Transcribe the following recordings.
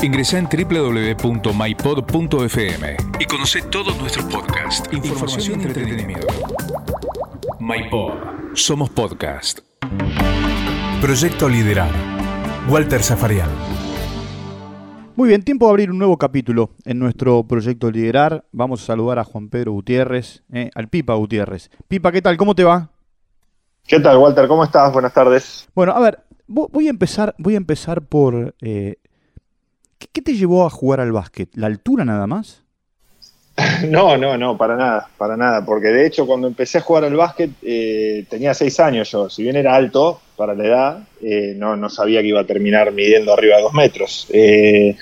Ingresa en www.mypod.fm y conoce todos nuestros podcasts, información y entretenimiento. MyPod. Somos podcast. Proyecto Liderar. Walter Zafarian. Muy bien, tiempo de abrir un nuevo capítulo en nuestro proyecto Liderar. Vamos a saludar a Juan Pedro Gutiérrez, eh, al Pipa Gutiérrez. Pipa, ¿qué tal? ¿Cómo te va? ¿Qué tal, Walter? ¿Cómo estás? Buenas tardes. Bueno, a ver, voy a empezar, voy a empezar por eh, ¿Qué, te llevó a jugar al básquet? ¿La altura nada más? No, no, no, para nada, para nada, porque de hecho cuando empecé a jugar al básquet eh, tenía seis años yo, si bien era alto para la edad, eh, no, no, sabía que iba a terminar midiendo arriba de dos metros. Eh,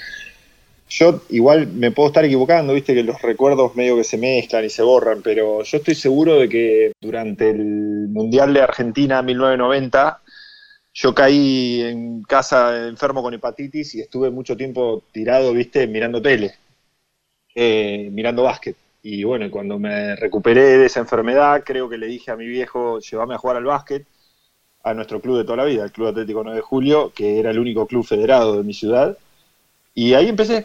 yo igual me puedo estar equivocando, viste que los recuerdos medio que se mezclan y se borran, pero yo estoy seguro de que durante el Mundial de Argentina 1990 yo caí en casa enfermo con hepatitis y estuve mucho tiempo tirado, viste, mirando tele, eh, mirando básquet. Y bueno, cuando me recuperé de esa enfermedad, creo que le dije a mi viejo, llévame a jugar al básquet, a nuestro club de toda la vida, el Club Atlético 9 de Julio, que era el único club federado de mi ciudad. Y ahí empecé,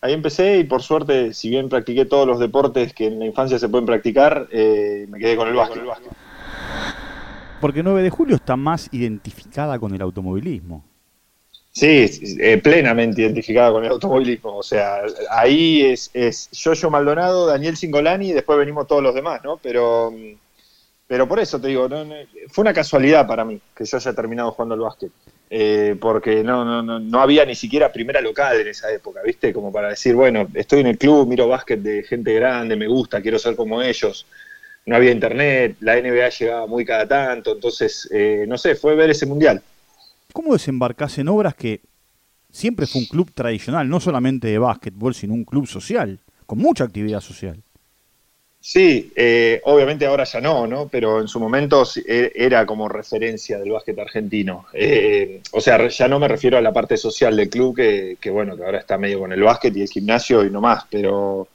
ahí empecé y por suerte, si bien practiqué todos los deportes que en la infancia se pueden practicar, eh, me quedé con el básquet. Porque 9 de julio está más identificada con el automovilismo. Sí, eh, plenamente identificada con el automovilismo. O sea, ahí es, es Yoyo Maldonado, Daniel Singolani y después venimos todos los demás, ¿no? Pero, pero por eso te digo, fue una casualidad para mí que yo haya terminado jugando al básquet. Eh, porque no, no, no, no había ni siquiera primera local en esa época, ¿viste? Como para decir, bueno, estoy en el club, miro básquet de gente grande, me gusta, quiero ser como ellos no había internet, la NBA llegaba muy cada tanto, entonces, eh, no sé, fue ver ese mundial. ¿Cómo desembarcás en obras que siempre fue un club tradicional, no solamente de básquetbol, sino un club social, con mucha actividad social? Sí, eh, obviamente ahora ya no, ¿no? Pero en su momento e, era como referencia del básquet argentino. Eh, o sea, ya no me refiero a la parte social del club, que, que, bueno, que ahora está medio con el básquet y el gimnasio y no más, pero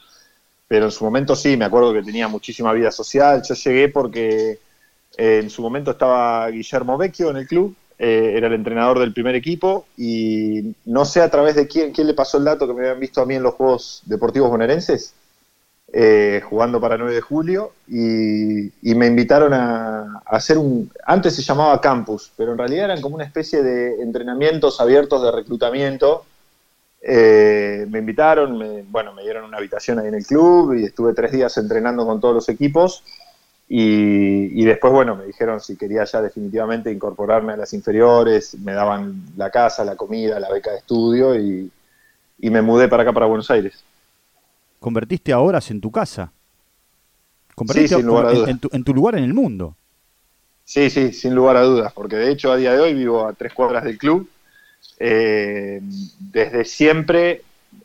pero en su momento sí, me acuerdo que tenía muchísima vida social. Yo llegué porque eh, en su momento estaba Guillermo Vecchio en el club, eh, era el entrenador del primer equipo y no sé a través de quién, quién le pasó el dato que me habían visto a mí en los Juegos Deportivos Bonaerenses, eh, jugando para 9 de julio y, me invitaron a, a, hacer un, antes se llamaba campus, pero en realidad eran como una especie de entrenamientos abiertos de reclutamiento eh, me invitaron, me, bueno, me dieron una habitación ahí en el club y estuve tres días entrenando con todos los equipos. Y, después, bueno, me dijeron si quería ya definitivamente incorporarme a las inferiores, me daban la casa, la comida, la beca de estudio y, me mudé para acá, para Buenos Aires. ¿Convertiste a horas en tu casa? ¿Convertiste sí, sin lugar a dudas. En, tu, en tu lugar en el mundo? Sí, sí, sin lugar a dudas, porque de hecho a día de hoy vivo a tres cuadras del club eh, desde siempre,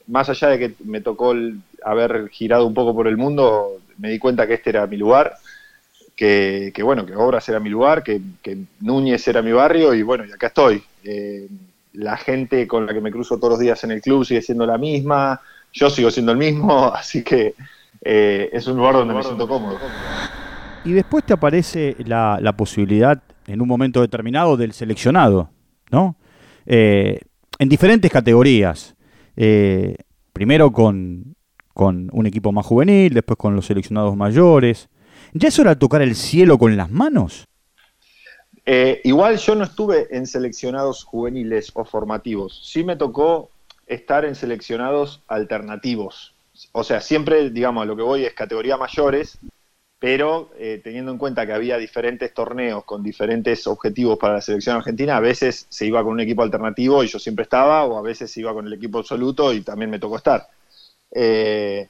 más allá de que me tocó haber girado un poco por el mundo, me di cuenta que este era mi lugar, que, bueno, que Obras era mi lugar, que, Núñez era mi barrio y bueno, y acá estoy. Eh, la gente con la que me cruzo todos los días en el club sigue siendo la misma, yo sigo siendo el mismo, así que eh, es un lugar donde me siento cómodo. Y después te aparece la, la posibilidad en un momento determinado del seleccionado, ¿no? Eh, en diferentes categorías. Eh, primero con, un equipo más juvenil, después con los seleccionados mayores. ¿Ya es hora de tocar el cielo con las manos? Eh, igual yo no estuve en seleccionados juveniles o formativos. Sí me tocó estar en seleccionados alternativos. O sea, siempre, digamos, lo que voy es categoría mayores, pero eh, teniendo en cuenta que había diferentes torneos con diferentes objetivos para la selección argentina, a veces se iba con un equipo alternativo y yo siempre estaba, o a veces se iba con el equipo absoluto y también me tocó estar. Eh,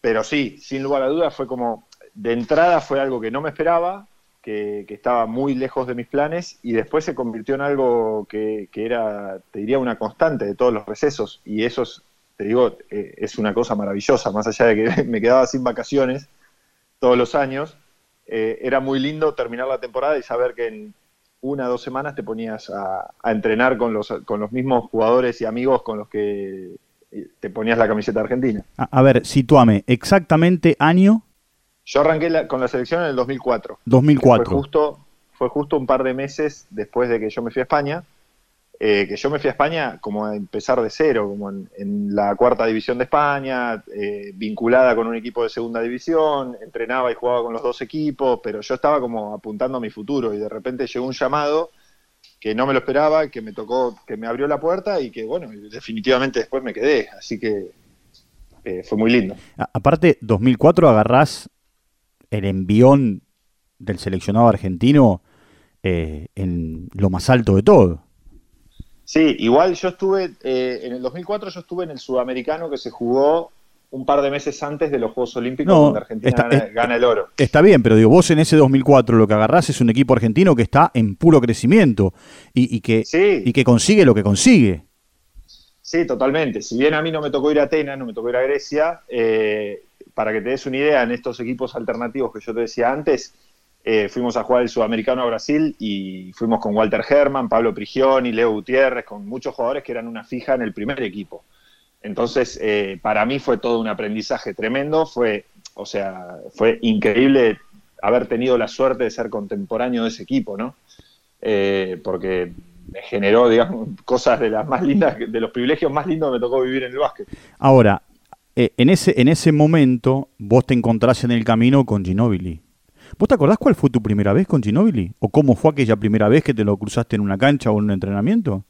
pero sí, sin lugar a dudas fue como, de entrada fue algo que no me esperaba, que, estaba muy lejos de mis planes y después se convirtió en algo que, era, te diría, una constante de todos los recesos y eso, es, te digo, eh, es una cosa maravillosa, más allá de que me quedaba sin vacaciones todos los años, eh, era muy lindo terminar la temporada y saber que en una o dos semanas te ponías a, entrenar con los, con los mismos jugadores y amigos con los que eh, te ponías la camiseta argentina. A, ver, situame, exactamente año. Yo arranqué con la selección en el 2004. 2004. Fue justo, fue justo un par de meses después de que yo me fui a España. Eh, que yo me fui a España como a empezar de cero, como en, la cuarta división de España, eh, vinculada con un equipo de segunda división, entrenaba y jugaba con los dos equipos, pero yo estaba como apuntando a mi futuro y de repente llegó un llamado que no me lo esperaba, que me tocó, que me abrió la puerta y que bueno, definitivamente después me quedé, así que eh, fue muy lindo. aparte, 2004 agarrás el envión del seleccionado argentino en lo más alto de todo. Sí, igual yo estuve, eh, en el 2004 yo estuve en el sudamericano que se jugó un par de meses antes de los Juegos Olímpicos donde Argentina gana, el oro. Está bien, pero digo, vos en ese 2004 lo que agarrás es un equipo argentino que está en puro crecimiento y, que, y que consigue lo que consigue. Sí, totalmente. Si bien a mí no me tocó ir a Atenas, no me tocó ir a Grecia, eh, para que te des una idea, en estos equipos alternativos que yo te decía antes, eh, fuimos a jugar el Sudamericano a Brasil y fuimos con Walter Herman, Pablo Prigioni, Leo Gutiérrez, con muchos jugadores que eran una fija en el primer equipo. Entonces, eh, para mí fue todo un aprendizaje tremendo, fue, o sea, fue increíble haber tenido la suerte de ser contemporáneo de ese equipo, ¿no? Eh, porque me generó, digamos, cosas de las más lindas, de los privilegios más lindos que me tocó vivir en el básquet. Ahora, en, ese, en ese momento vos te encontrás en el camino con Ginobili. ¿Vos te acordás cuál fue tu primera vez con Ginobili? ¿O cómo fue aquella primera vez que te lo cruzaste en una cancha o en un entrenamiento?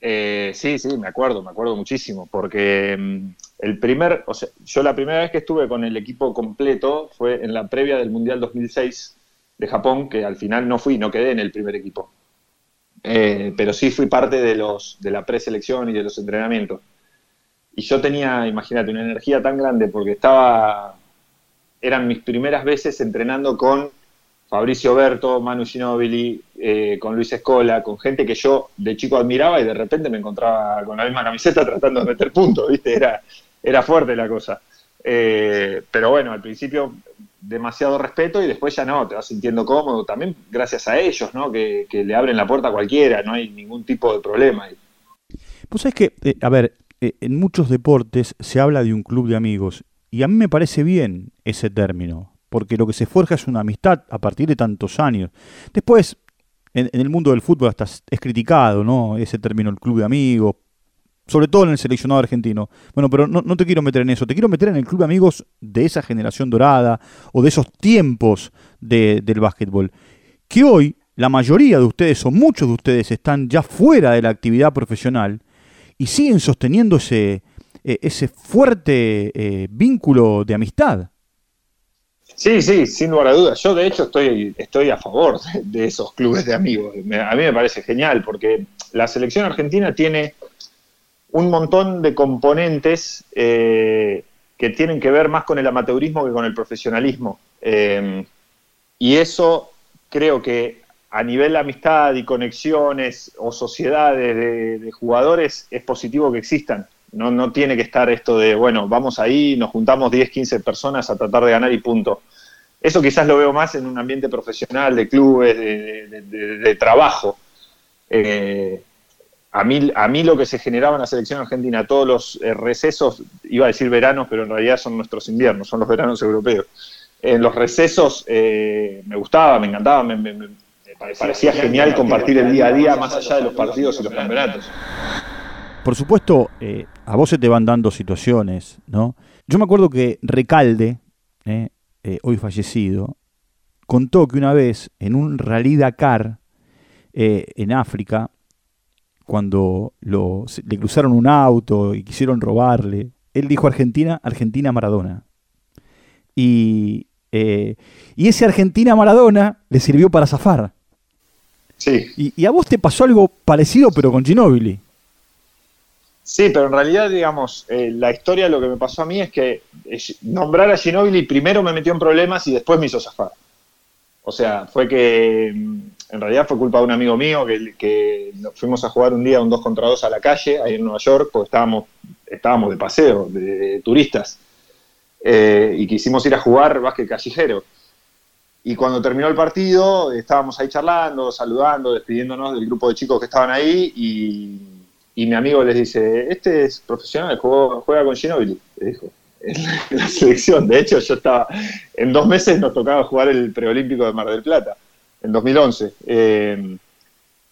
Eh, sí, sí, me acuerdo, me acuerdo muchísimo, porque mm, el primer, o sea, yo la primera vez que estuve con el equipo completo fue en la previa del Mundial 2006 de Japón, que al final no fui, no quedé en el primer equipo. Eh, pero sí fui parte de, los, de la preselección y de los entrenamientos. Y yo tenía, imagínate, una energía tan grande porque estaba eran mis primeras veces entrenando con Fabricio Berto, Manu Ginobili, eh, con Luis Escola, con gente que yo de chico admiraba y de repente me encontraba con la misma camiseta tratando de meter puntos, ¿viste? Era, era fuerte la cosa. Eh, pero bueno, al principio demasiado respeto y después ya no, te vas sintiendo cómodo, también gracias a ellos, ¿no? Que, le abren la puerta a cualquiera, no hay ningún tipo de problema. Pues es que, eh, a ver, en muchos deportes se habla de un club de amigos y a mí me parece bien ese término, porque lo que se forja es una amistad a partir de tantos años. Después, en, el mundo del fútbol hasta es criticado, ¿no? Ese término, el club de amigos, sobre todo en el seleccionado argentino. Bueno, pero no, te quiero meter en eso, te quiero meter en el club de amigos de esa generación dorada o de esos tiempos del básquetbol, que hoy la mayoría de ustedes o muchos de ustedes están ya fuera de la actividad profesional y siguen sosteniendo ese, eh, ese fuerte eh, vínculo de amistad. Sí, sí, sin lugar a dudas. Yo de hecho estoy, estoy a favor de, esos clubes de amigos. a mí me parece genial porque la selección argentina tiene un montón de componentes eh, que tienen que ver más con el amateurismo que con el profesionalismo. y eso creo que a nivel de amistad y conexiones o sociedades de jugadores es positivo que existan. No, no tiene que estar esto de, bueno, vamos ahí, nos juntamos 10, 15 personas a tratar de ganar y punto. Eso quizás lo veo más en un ambiente profesional, de clubes, de, trabajo. Eh, a, mí, a mí lo que se generaba en la selección argentina, todos los eh, recesos, iba a decir veranos, pero en realidad son nuestros inviernos, son los veranos europeos. En los recesos eh, me gustaba, me encantaba, me, me parecía genial compartir el día a día más allá de los partidos y los campeonatos. Por supuesto, eh, a vos se te van dando situaciones, ¿no? Yo me acuerdo que Recalde, eh, eh, hoy fallecido, contó que una vez en un rally Dakar en África, cuando lo, le cruzaron un auto y quisieron robarle, él dijo Argentina, Argentina Maradona. Y, y ese Argentina Maradona le sirvió para zafar. Sí. Y, y, a vos te pasó algo parecido, pero con Ginóbili. Sí, pero en realidad, digamos, eh, la historia lo que me pasó a mí es que eh, nombrar a Ginobili primero me metió en problemas y después me hizo zafar. O sea, fue que mm, en realidad fue culpa de un amigo mío que, que fuimos a jugar un día un 2 contra 2 a la calle, ahí en Nueva York, porque estábamos, estábamos de paseo, de, turistas, eh, y quisimos ir a jugar básquet callejero. Y cuando terminó el partido, estábamos ahí charlando, saludando, despidiéndonos del grupo de chicos que estaban ahí y y mi amigo les dice, este es profesional, juega con Ginobili, le dijo, en la selección. De hecho, yo estaba, en dos meses nos tocaba jugar el preolímpico de Mar del Plata, en 2011. Eh,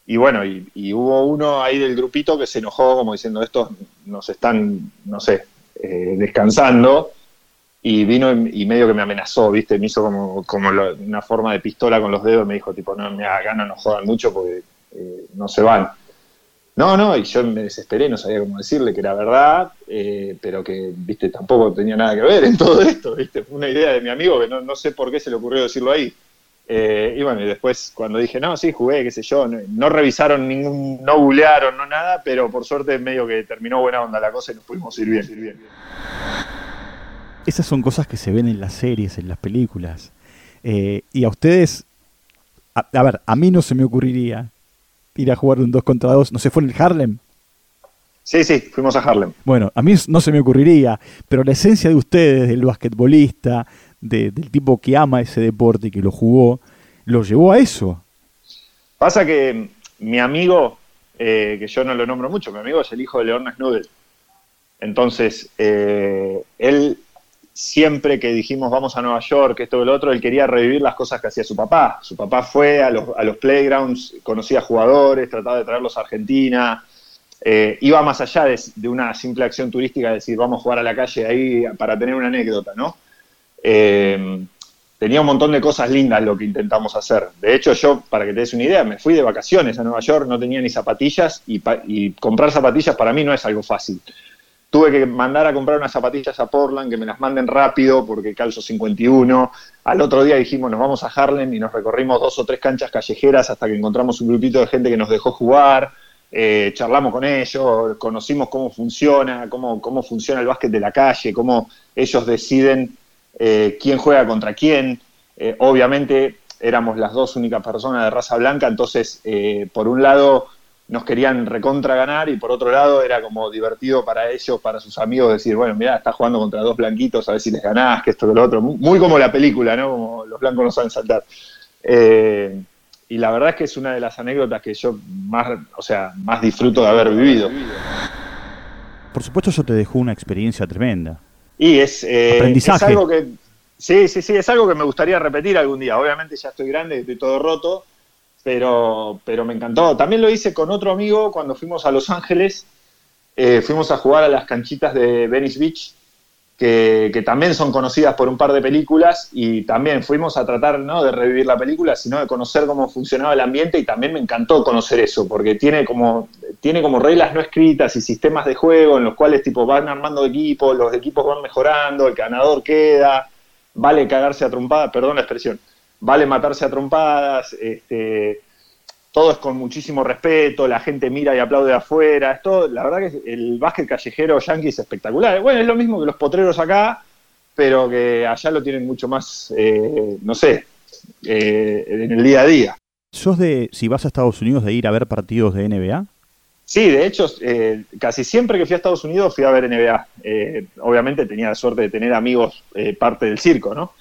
y bueno, y, hubo uno ahí del grupito que se enojó como diciendo, estos nos están, no sé, eh, descansando, y vino y, medio que me amenazó, ¿viste? Me hizo como, como una forma de pistola con los dedos, me dijo, tipo, no, me acá no nos jodan mucho porque eh, no se van. No, no, y yo me desesperé, no sabía cómo decirle que era verdad, eh, pero que, viste, tampoco tenía nada que ver en todo esto, viste, fue una idea de mi amigo que no, sé por qué se le ocurrió decirlo ahí. Eh, y bueno, y después cuando dije, no, sí, jugué, qué sé yo, no, revisaron ningún, no bulearon, no nada, pero por suerte medio que terminó buena onda la cosa y nos pudimos ir bien. Ir bien. Esas son cosas que se ven en las series, en las películas. Eh, y a ustedes, a, ver, a mí no se me ocurriría ir a jugar un 2 contra 2, no sé, fue en el Harlem. Sí, sí, fuimos a Harlem. Bueno, a mí no se me ocurriría, pero la esencia de ustedes, del basquetbolista, del tipo que ama ese deporte y que lo jugó, lo llevó a eso. Pasa que mi amigo, eh, que yo no lo nombro mucho, mi amigo es el hijo de Leon Snudel. Entonces, eh, él siempre que dijimos vamos a Nueva York, esto y lo otro, él quería revivir las cosas que hacía su papá. Su papá fue a los, a los playgrounds, conocía jugadores, trataba de traerlos a Argentina, eh, iba más allá de, de, una simple acción turística, de decir vamos a jugar a la calle ahí para tener una anécdota, ¿no? Eh, tenía un montón de cosas lindas lo que intentamos hacer. De hecho, yo, para que te des una idea, me fui de vacaciones a Nueva York, no tenía ni zapatillas y, comprar zapatillas para mí no es algo fácil. Tuve que mandar a comprar unas zapatillas a Portland, que me las manden rápido porque calzo 51. Al otro día dijimos, nos vamos a Harlem y nos recorrimos dos o tres canchas callejeras hasta que encontramos un grupito de gente que nos dejó jugar. Eh, charlamos con ellos, conocimos cómo funciona, cómo, cómo funciona el básquet de la calle, cómo ellos deciden eh, quién juega contra quién. Eh, obviamente éramos las dos únicas personas de raza blanca, entonces eh, por un lado nos querían recontra ganar y por otro lado era como divertido para ellos, para sus amigos, decir, bueno, mira, estás jugando contra dos blanquitos, a ver si les ganás, que esto, que lo otro. Muy como la película, ¿no? Como los blancos no saben saltar. y la verdad es que es una de las anécdotas que yo más, o sea, más disfruto de haber vivido. Por supuesto, eso te dejó una experiencia tremenda. Y es, eh, es algo que. Sí, sí, sí, es algo que me gustaría repetir algún día. Obviamente ya estoy grande, estoy todo roto, pero, pero me encantó. También lo hice con otro amigo cuando fuimos a Los Ángeles. Eh, fuimos a jugar a las canchitas de Venice Beach que, también son conocidas por un par de películas y también fuimos a tratar no de revivir la película, sino de conocer cómo funcionaba el ambiente y también me encantó conocer eso, porque tiene como, tiene como reglas no escritas y sistemas de juego en los cuales tipo van armando equipos, los equipos van mejorando, el ganador queda, vale cagarse a trompadas, perdón la expresión, vale matarse a trompadas, este, todo es con muchísimo respeto, la gente mira y aplaude afuera, esto, la verdad que el básquet callejero yankee es espectacular. Bueno, es lo mismo que los potreros acá, pero que allá lo tienen mucho más, eh, no sé, eh, en el día a día. ¿Sos de, si vas a Estados Unidos, de ir a ver partidos de NBA? Sí, de hecho, eh, casi siempre que fui a Estados Unidos fui a ver NBA. obviamente tenía la suerte de tener amigos parte del circo, ¿no?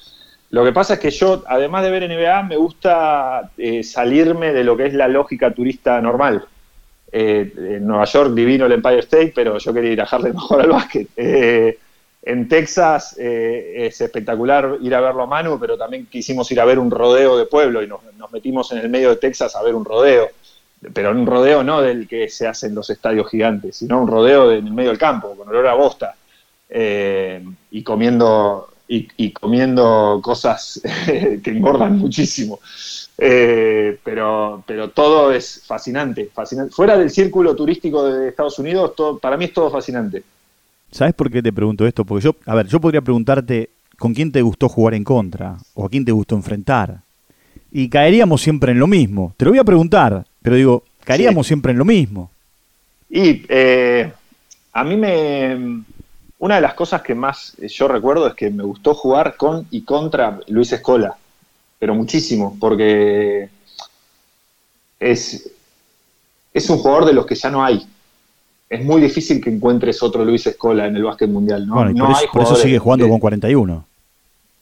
Lo que pasa es que yo, además de ver NBA, me gusta eh, salirme de lo que es la lógica turista normal. Eh, en Nueva York divino el Empire State, pero yo quería ir a Harlem mejor al básquet. Eh, en Texas es espectacular ir a verlo a Manu, pero también quisimos ir a ver un rodeo de pueblo y nos, metimos en el medio de Texas a ver un rodeo. Pero un rodeo no del que se hace en los estadios gigantes, sino un rodeo en el medio del campo, con olor a bosta. y comiendo y, comiendo cosas que engordan muchísimo. Eh, pero, pero todo es fascinante, fascinante. Fuera del círculo turístico de Estados Unidos, todo, para mí es todo fascinante. ¿Sabes por qué te pregunto esto? Porque yo, a ver, yo podría preguntarte con quién te gustó jugar en contra o a quién te gustó enfrentar. Y caeríamos siempre en lo mismo. Te lo voy a preguntar, pero digo, caeríamos siempre en lo mismo. Y eh, a mí me, una de las cosas que más eh, yo recuerdo es que me gustó jugar con y contra Luis Escola, pero muchísimo, porque es, es un jugador de los que ya no hay. Es muy difícil que encuentres otro Luis Escola en el básquet mundial. ¿no? Bueno, por, eso, sigue jugando con 41.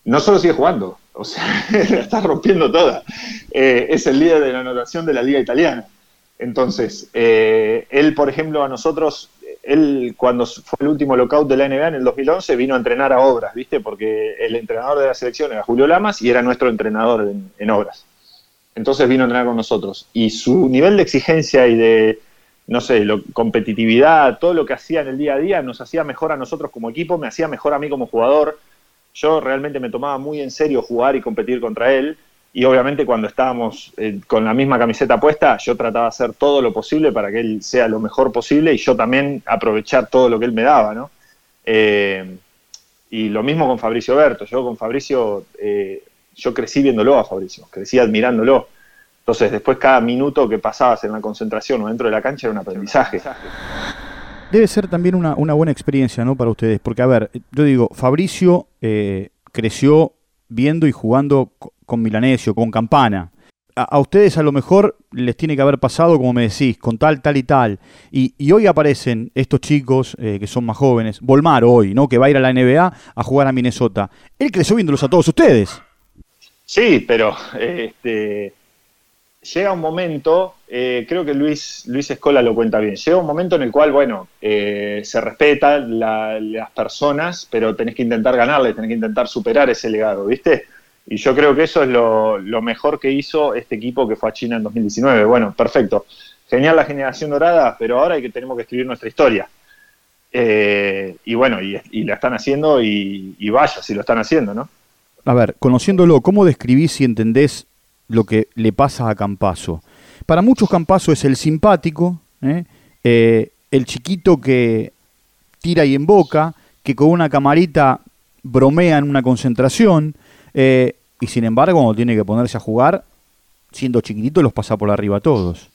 No solo sigue jugando, o sea, la está rompiendo toda. Eh, es el líder de la anotación de la liga italiana. Entonces, eh, él, por ejemplo, a nosotros él cuando fue el último lockout de la NBA en el 2011 vino a entrenar a obras, ¿viste? Porque el entrenador de la selección era Julio Lamas y era nuestro entrenador en, obras. entonces vino a entrenar con nosotros. Y su nivel de exigencia y de, no sé, lo, competitividad, todo lo que hacía en el día a día, nos hacía mejor a nosotros como equipo, me hacía mejor a mí como jugador. Yo realmente me tomaba muy en serio jugar y competir contra él. Y obviamente cuando estábamos eh, con la misma camiseta puesta, yo trataba de hacer todo lo posible para que él sea lo mejor posible y yo también aprovechar todo lo que él me daba, ¿no? Eh, y lo mismo con Fabricio Berto. Yo con Fabricio, eh, yo crecí viéndolo a Fabricio, crecí admirándolo. Entonces, después cada minuto que pasabas en la concentración o dentro de la cancha era un aprendizaje. Debe ser también una, buena experiencia, ¿no? Para ustedes, porque a ver, yo digo, Fabricio creció viendo y jugando con Milanesio, con Campana. A, ustedes a lo mejor les tiene que haber pasado, como me decís, con tal, tal y tal. Y, hoy aparecen estos chicos eh, que son más jóvenes. Volmar hoy, ¿no? Que va a ir a la NBA a jugar a Minnesota. Él creció viéndolos a todos ustedes. Sí, pero este, llega un momento, eh, creo que Luis, Luis Escola lo cuenta bien, llega un momento en el cual, bueno, eh, se respetan las personas, pero tenés que intentar ganarle, tenés que intentar superar ese legado, ¿viste? Y yo creo que eso es lo, mejor que hizo este equipo que fue a China en 2019. Bueno, perfecto. Genial la generación dorada, pero ahora hay que, tenemos que escribir nuestra historia. Eh, y bueno, y, la están haciendo y, vaya si lo están haciendo, ¿no? A ver, conociéndolo, ¿cómo describís y entendés lo que le pasa a Campaso? Para muchos Campaso es el simpático, ¿eh? Eh, el chiquito que tira y emboca, que con una camarita bromea en una concentración, eh, y sin embargo, cuando tiene que ponerse a jugar, siendo chiquitito, los pasa por arriba a todos.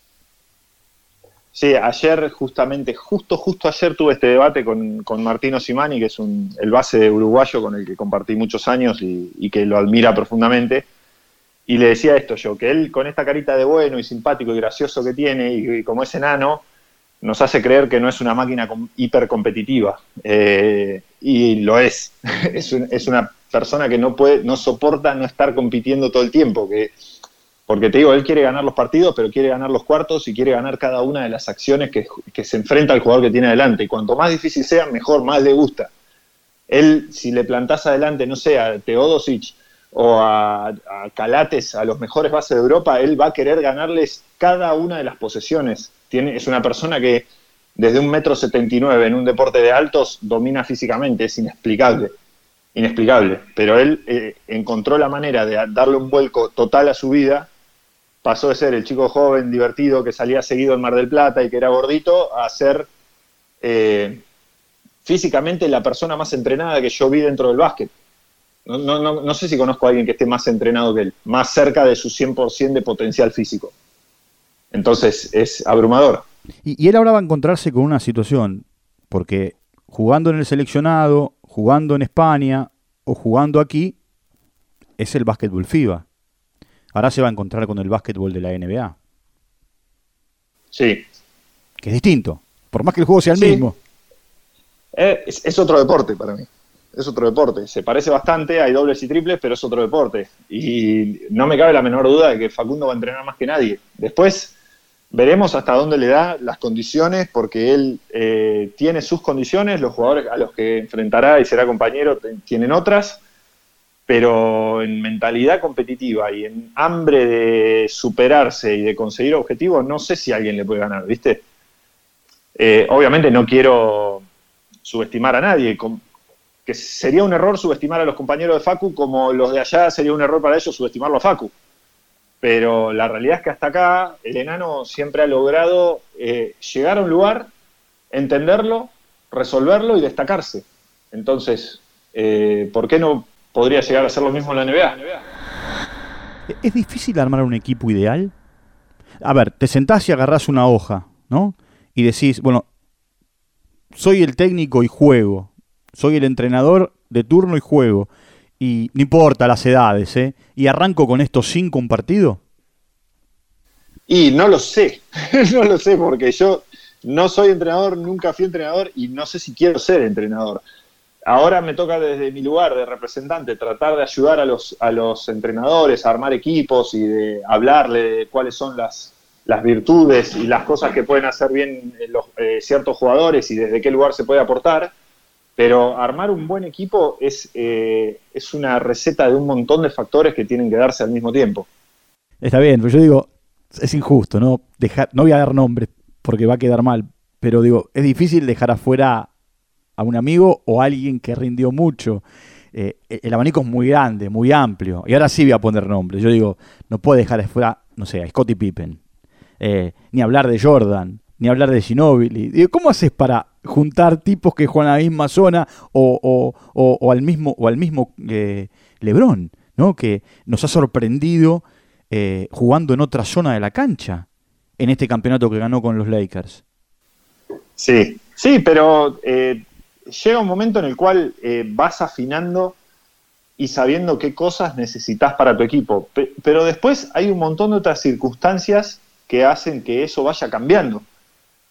Sí, ayer justamente, justo, justo ayer tuve este debate con, Martino Simani, que es un, el base uruguayo con el que compartí muchos años y, que lo admira profundamente. Y le decía esto yo, que él con esta carita de bueno y simpático y gracioso que tiene, y, como es enano, nos hace creer que no es una máquina hipercompetitiva. Eh, y lo es. es, es una persona que no puede, no soporta no estar compitiendo todo el tiempo, que, porque te digo, él quiere ganar los partidos, pero quiere ganar los cuartos y quiere ganar cada una de las acciones que, se enfrenta al jugador que tiene adelante. Y cuanto más difícil sea, mejor, más le gusta. Él, si le plantás adelante, no sé, a Teodosic o a, Calates, a los mejores bases de Europa, él va a querer ganarles cada una de las posesiones. Es una persona que desde un metro setenta y nueve en un deporte de altos domina físicamente, es inexplicable inexplicable, pero él eh, encontró la manera de darle un vuelco total a su vida, pasó de ser el chico joven, divertido, que salía seguido en Mar del Plata y que era gordito, a ser eh, físicamente la persona más entrenada que yo vi dentro del básquet. No, no, no, sé si conozco a alguien que esté más entrenado que él, más cerca de su 100% de potencial físico. Entonces es abrumador. Y, y él ahora va a encontrarse con una situación, porque jugando en el seleccionado, jugando en España o jugando aquí, es el básquetbol FIBA. Ahora se va a encontrar con el básquetbol de la NBA. Sí. Que es distinto, por más que el juego sea el mismo. Eh, es, otro deporte para mí. Es otro deporte. Se parece bastante, hay dobles y triples, pero es otro deporte. Y no me cabe la menor duda de que Facundo va a entrenar más que nadie. Después, Veremos hasta dónde le da las condiciones, porque él eh, tiene sus condiciones, los jugadores a los que enfrentará y será compañero tienen otras, pero en mentalidad competitiva y en hambre de superarse y de conseguir objetivos, no sé si alguien le puede ganar, ¿viste? Eh, obviamente no quiero subestimar a nadie, sería un error subestimar a los compañeros de Facu, como los de allá sería un error para ellos subestimarlo a Facu pero la realidad es que hasta acá el enano siempre ha logrado eh, llegar a un lugar, entenderlo, resolverlo y destacarse. Entonces, eh, ¿por qué no podría llegar a ser lo mismo en la NBA? ¿Es difícil armar un equipo ideal? A ver, te sentás y agarrás una hoja, ¿no? Y decís, bueno, soy el técnico y juego, soy el entrenador de turno y juego y no importa las edades, ¿eh? ¿Y arranco con estos cinco un partido? Y no lo sé, no lo sé porque yo no soy entrenador, nunca fui entrenador y no sé si quiero ser entrenador. Ahora me toca desde mi lugar de representante tratar de ayudar a los, a los entrenadores a armar equipos y de hablarle de cuáles son las, las virtudes y las cosas que pueden hacer bien los, eh, ciertos jugadores y desde qué lugar se puede aportar. Pero armar un buen equipo es, eh, es una receta de un montón de factores que tienen que darse al mismo tiempo. Está bien, pero yo digo, es injusto, ¿no? Dejar, no voy a dar nombres porque va a quedar mal, pero digo, es difícil dejar afuera a un amigo o a alguien que rindió mucho. Eh, el abanico es muy grande, muy amplio. Y ahora sí voy a poner nombres. Yo digo, no puedo dejar afuera, no sé, a Scottie Pippen. Eh, ni hablar de Jordan, ni hablar de Ginobili. Digo, ¿cómo haces para juntar tipos que juegan a la misma zona o, o, al mismo, o al mismo eh, Lebron, ¿no? que nos ha sorprendido eh, jugando en otra zona de la cancha en este campeonato que ganó con los Lakers. Sí, sí, pero eh, llega un momento en el cual eh, vas afinando y sabiendo qué cosas necesitas para tu equipo. pero después hay un montón de otras circunstancias que hacen que eso vaya cambiando.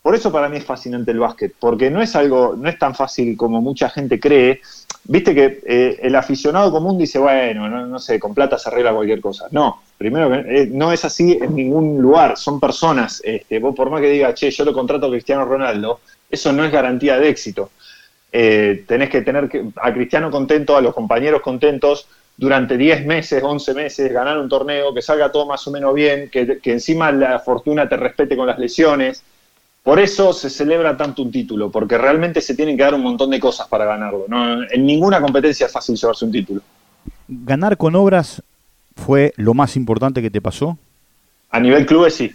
Por eso para mí es fascinante el básquet, porque no es algo, no es tan fácil como mucha gente cree viste que eh, el aficionado común dice, bueno, no, sé, con plata se arregla cualquier cosa. No, primero que eh, no es así en ningún lugar, son personas. Este, vos por más que diga, che, yo lo contrato a Cristiano Ronaldo, eso no es garantía de éxito. Eh, tenés que tener a Cristiano contento, a los compañeros contentos durante 10 meses, 11 meses, ganar un torneo, que salga todo más o menos bien, que, que encima la fortuna te respete con las lesiones. Por eso se celebra tanto un título, porque realmente se tienen que dar un montón de cosas para ganarlo. En ninguna competencia es fácil llevarse un título. ¿Ganar con obras fue lo más importante que te pasó? A nivel clubes sí.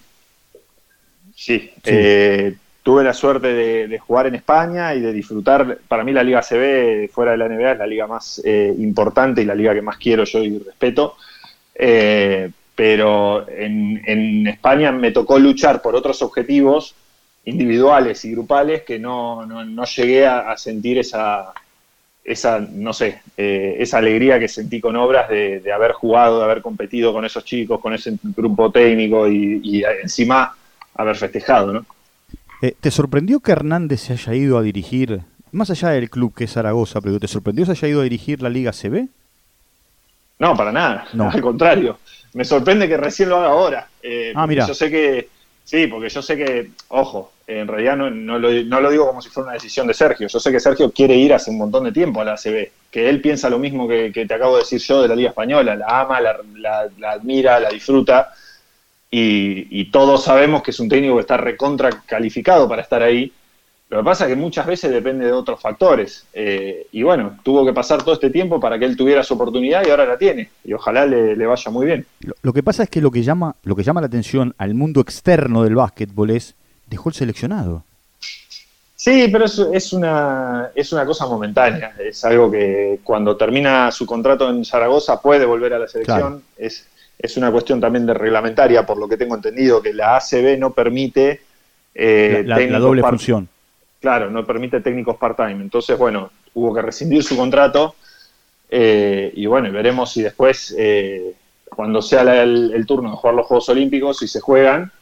Sí. Eh, tuve la suerte de, jugar en España y de disfrutar. Para mí la Liga CB, fuera de la NBA, es la liga más eh, importante y la liga que más quiero yo y respeto. Eh, pero en, en España me tocó luchar por otros objetivos individuales y grupales que no, no, llegué a, sentir esa, esa, no sé, eh, esa alegría que sentí con obras de, haber jugado, de haber competido con esos chicos, con ese grupo técnico y, encima haber festejado, ¿no? Eh, ¿Te sorprendió que Hernández se haya ido a dirigir, más allá del club que es Zaragoza, pero te sorprendió que se haya ido a dirigir la Liga CB? No, para nada, no. al contrario. Me sorprende que recién lo haga ahora. Eh, ah, mira. Yo sé que, sí, porque yo sé que, ojo, en realidad no, lo, digo como si fuera una decisión de Sergio. Yo sé que Sergio quiere ir hace un montón de tiempo a la ACB, que él piensa lo mismo que, te acabo de decir yo de la Liga Española, la ama, la, admira, la disfruta, y, todos sabemos que es un técnico que está recontra calificado para estar ahí. Lo que pasa es que muchas veces depende de otros factores. Eh, y bueno, tuvo que pasar todo este tiempo para que él tuviera su oportunidad y ahora la tiene. Y ojalá le, vaya muy bien. Lo, lo, que pasa es que lo que llama, lo que llama la atención al mundo externo del básquetbol es dejó el seleccionado. Sí, pero es, es, una, es una cosa momentánea. Es algo que cuando termina su contrato en Zaragoza puede volver a la selección. Es, es una cuestión también de reglamentaria, por lo que tengo entendido, que la ACB no permite... Eh, la, doble función. Claro, no permite técnicos part-time. Entonces, bueno, hubo que rescindir su contrato eh, y bueno, veremos si después, eh, cuando sea el, turno de jugar los Juegos Olímpicos, si se juegan,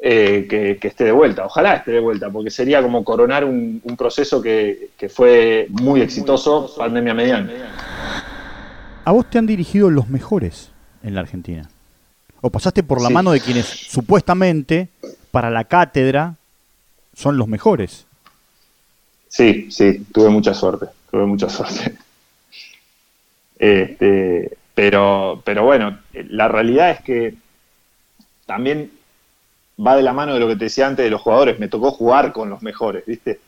eh, que, esté de vuelta. Ojalá esté de vuelta, porque sería como coronar un, proceso que, fue muy exitoso, pandemia mediana. ¿A vos te han dirigido los mejores en la Argentina? ¿O pasaste por la mano de quienes supuestamente para la cátedra son los mejores? Sí, sí, tuve mucha suerte, tuve mucha suerte. Este, pero, pero bueno, la realidad es que también va de la mano de lo que te decía antes de los jugadores. Me tocó jugar con los mejores, ¿viste?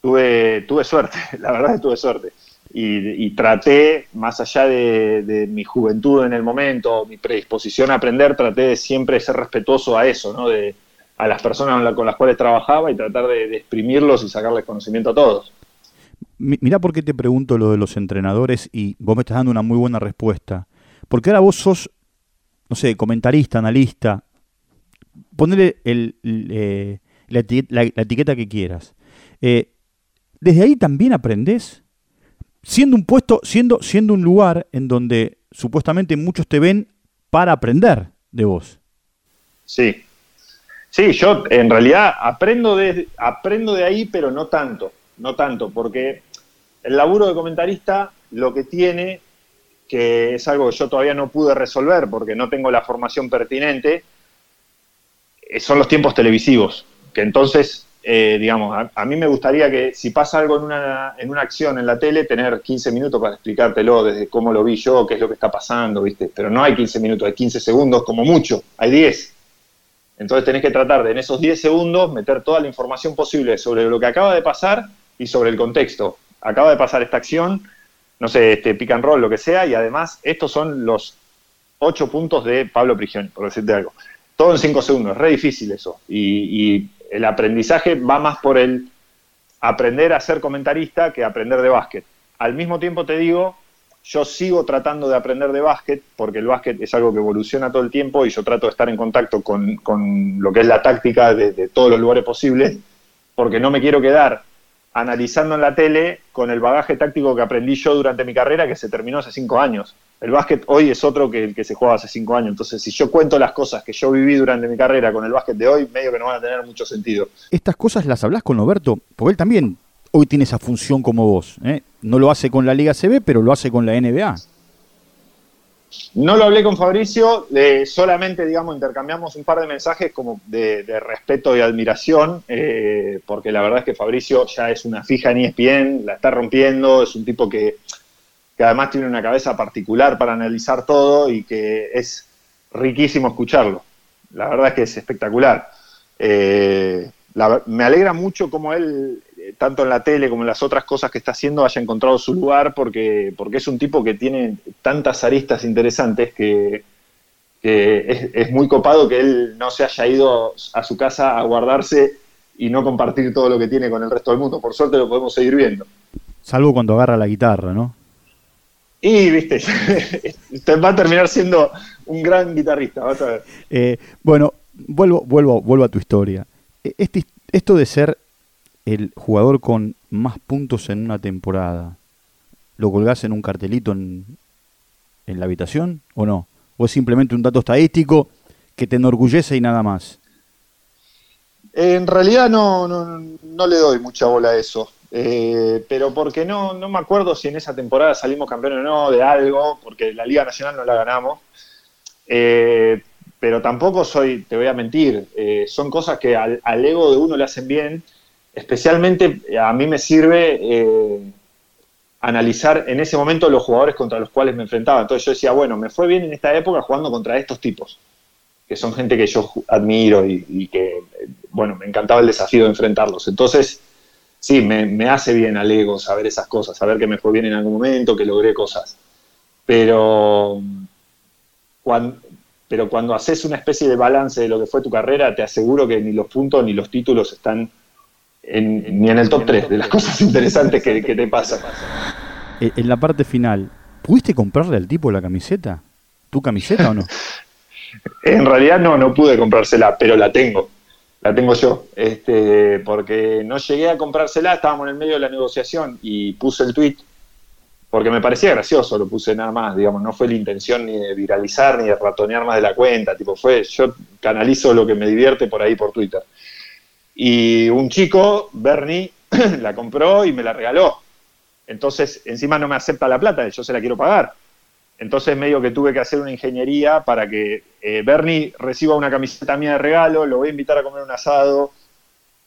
Tuve, tuve suerte, la verdad que tuve suerte. Y, traté, más allá de, mi juventud en el momento, mi predisposición a aprender, traté de siempre ser respetuoso a eso, ¿no? De, a las personas con las cuales trabajaba y tratar de, exprimirlos y sacarles conocimiento a todos. Mirá por qué te pregunto lo de los entrenadores y vos me estás dando una muy buena respuesta. Porque ahora vos sos, no sé, comentarista, analista, ponerle el, eh, la, etiqueta que quieras. Eh, desde ahí también aprendes, siendo un puesto, siendo, siendo un lugar en donde supuestamente muchos te ven para aprender de vos. Sí. Sí, yo en realidad aprendo de, aprendo de ahí, pero no tanto, no tanto, porque el laburo de comentarista lo que tiene, que es algo que yo todavía no pude resolver porque no tengo la formación pertinente, son los tiempos televisivos, que entonces eh, digamos, a, mí me gustaría que si pasa algo en una, en una acción en la tele, tener 15 minutos para explicártelo desde cómo lo vi yo, qué es lo que está pasando, ¿viste? Pero no hay 15 minutos, hay 15 segundos como mucho, hay 10. Entonces tenés que tratar de en esos 10 segundos meter toda la información posible sobre lo que acaba de pasar y sobre el contexto. Acaba de pasar esta acción, no sé, este pick and roll, lo que sea, y además estos son los 8 puntos de Pablo Prigioni, por decirte algo. Todo en 5 segundos, es re difícil eso. y el aprendizaje va más por el aprender a ser comentarista que aprender de básquet. Al mismo tiempo te digo, yo sigo tratando de aprender de básquet porque el básquet es algo que evoluciona todo el tiempo y yo trato de estar en contacto con, lo que es la táctica de, de, todos los lugares posibles porque no me quiero quedar analizando en la tele con el bagaje táctico que aprendí yo durante mi carrera que se terminó hace cinco años el básquet hoy es otro que el que se juega hace cinco años. Entonces, si yo cuento las cosas que yo viví durante mi carrera con el básquet de hoy, medio que no van a tener mucho sentido. Estas cosas las hablas con Roberto, porque él también hoy tiene esa función como vos. ¿eh? No lo hace con la Liga CB, pero lo hace con la NBA. No lo hablé con Fabricio, solamente, digamos, intercambiamos un par de mensajes como de, respeto y admiración, eh, porque la verdad es que Fabricio ya es una fija en ESPN, la está rompiendo, es un tipo que que además tiene una cabeza particular para analizar todo y que es riquísimo escucharlo. La verdad es que es espectacular. Eh, me alegra mucho cómo él, eh, tanto en la tele como en las otras cosas que está haciendo, haya encontrado su lugar, porque, porque es un tipo que tiene tantas aristas interesantes que, es, es, muy copado que él no se haya ido a su casa a guardarse y no compartir todo lo que tiene con el resto del mundo. Por suerte lo podemos seguir viendo. Salvo cuando agarra la guitarra, ¿no? Y, viste, va a terminar siendo un gran guitarrista, vas a ver. Eh, bueno, vuelvo, vuelvo, vuelvo a tu historia. E, este, esto de ser el jugador con más puntos en una temporada, ¿lo colgás en un cartelito en, en la habitación o no? ¿O es simplemente un dato estadístico que te enorgullece y nada más? En realidad no, no, no le doy mucha bola a eso. Eh, pero porque no, no me acuerdo si en esa temporada salimos campeones o no de algo, porque la Liga Nacional no la ganamos. Eh, pero tampoco soy, te voy a mentir, eh, son cosas que al, ego de uno le hacen bien. Especialmente a mí me sirve analizar en ese momento los jugadores contra los cuales me enfrentaba. Entonces yo decía, bueno, me fue bien en esta época jugando contra estos tipos, que son gente que yo admiro y, que, bueno, me encantaba el desafío de enfrentarlos. Entonces, sí, me, hace bien al ego saber esas cosas, saber que me fue bien en algún momento, que logré cosas. Pero cuando, pero cuando haces una especie de balance de lo que fue tu carrera, te aseguro que ni los puntos ni los títulos están ni en el top 3 de las cosas interesantes que, te pasan. Eh, en la parte final, ¿pudiste comprarle al tipo la camiseta? ¿Tu camiseta o no? en realidad no, no pude comprársela, pero la tengo la tengo yo, este, porque no llegué a comprársela, estábamos en el medio de la negociación y puse el tweet porque me parecía gracioso, lo puse nada más, digamos, no fue la intención ni de viralizar ni de ratonear más de la cuenta, tipo, fue, yo canalizo lo que me divierte por ahí por Twitter. Y un chico, Bernie, la compró y me la regaló. Entonces, encima no me acepta la plata, yo se la quiero pagar. Entonces medio que tuve que hacer una ingeniería para que eh, Bernie reciba una camiseta mía de regalo, lo voy a invitar a comer un asado,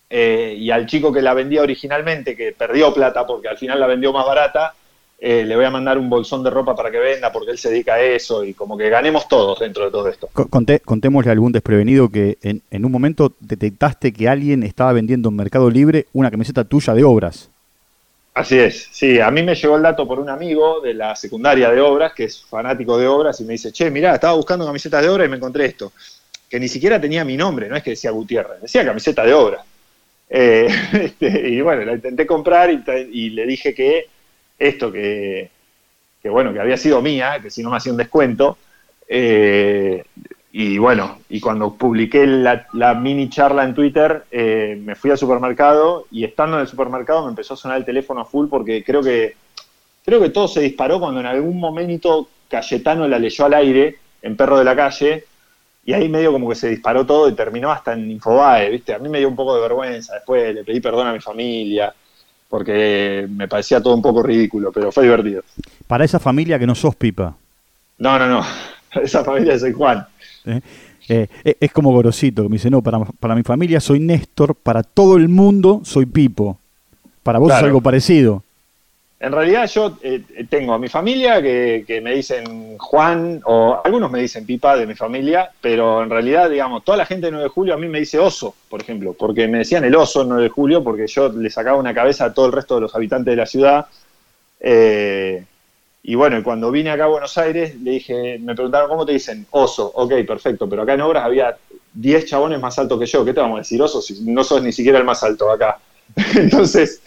eh, y al chico que la vendía originalmente, que perdió plata porque al final la vendió más barata, eh, le voy a mandar un bolsón de ropa para que venda porque él se dedica a eso y como que ganemos todos dentro de todo esto. Conté, contémosle a algún desprevenido que en, en un momento detectaste que alguien estaba vendiendo en Mercado Libre una camiseta tuya de obras. Así es, sí, a mí me llegó el dato por un amigo de la secundaria de obras, que es fanático de obras, y me dice, che, mirá, estaba buscando camisetas de obras y me encontré esto, que ni siquiera tenía mi nombre, no es que decía Gutiérrez, decía camiseta de obras. Eh, este, y bueno, la intenté comprar y, le dije que esto, que, bueno, que había sido mía, que si no me hacía un descuento, eh, y bueno, y cuando publiqué la, mini charla en Twitter, eh, me fui al supermercado y estando en el supermercado me empezó a sonar el teléfono a full porque creo que, creo que todo se disparó cuando en algún momento Cayetano la leyó al aire en Perro de la Calle y ahí medio como que se disparó todo y terminó hasta en Infobae, ¿viste? A mí me dio un poco de vergüenza, después le pedí perdón a mi familia porque me parecía todo un poco ridículo, pero fue divertido. Para esa familia que no sos pipa. No, no, no, esa familia soy Juan. ¿eh? Eh, e, es como Gorosito, que me dice, no, para, para mi familia soy Néstor, para todo el mundo soy Pipo. Para vos es algo parecido. En realidad yo eh, tengo a mi familia que, me dicen Juan, o algunos me dicen Pipa de mi familia, pero en realidad, digamos, toda la gente de 9 de julio a mí me dice oso, por ejemplo, porque me decían el oso 9 de julio, porque yo le sacaba una cabeza a todo el resto de los habitantes de la ciudad. Eh, y bueno, cuando vine acá a Buenos Aires, le dije, me preguntaron, ¿cómo te dicen? Oso, ok, perfecto, pero acá en Obras había 10 chabones más altos que yo, ¿qué te vamos a decir oso si no sos ni siquiera el más alto acá? Entonces,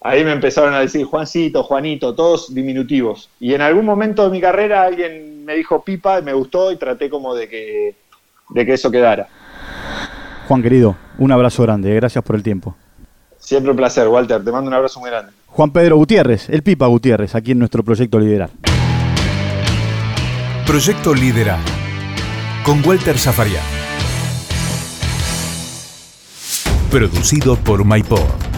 ahí me empezaron a decir Juancito, Juanito, todos diminutivos. Y en algún momento de mi carrera alguien me dijo pipa, me gustó y traté como de que, de que eso quedara. Juan querido, un abrazo grande, gracias por el tiempo. Siempre un placer, Walter, te mando un abrazo muy grande. Juan Pedro Gutiérrez, el Pipa Gutiérrez, aquí en nuestro proyecto Liderar. Proyecto Liderar, con Walter Zafarian. Producido por MyPod.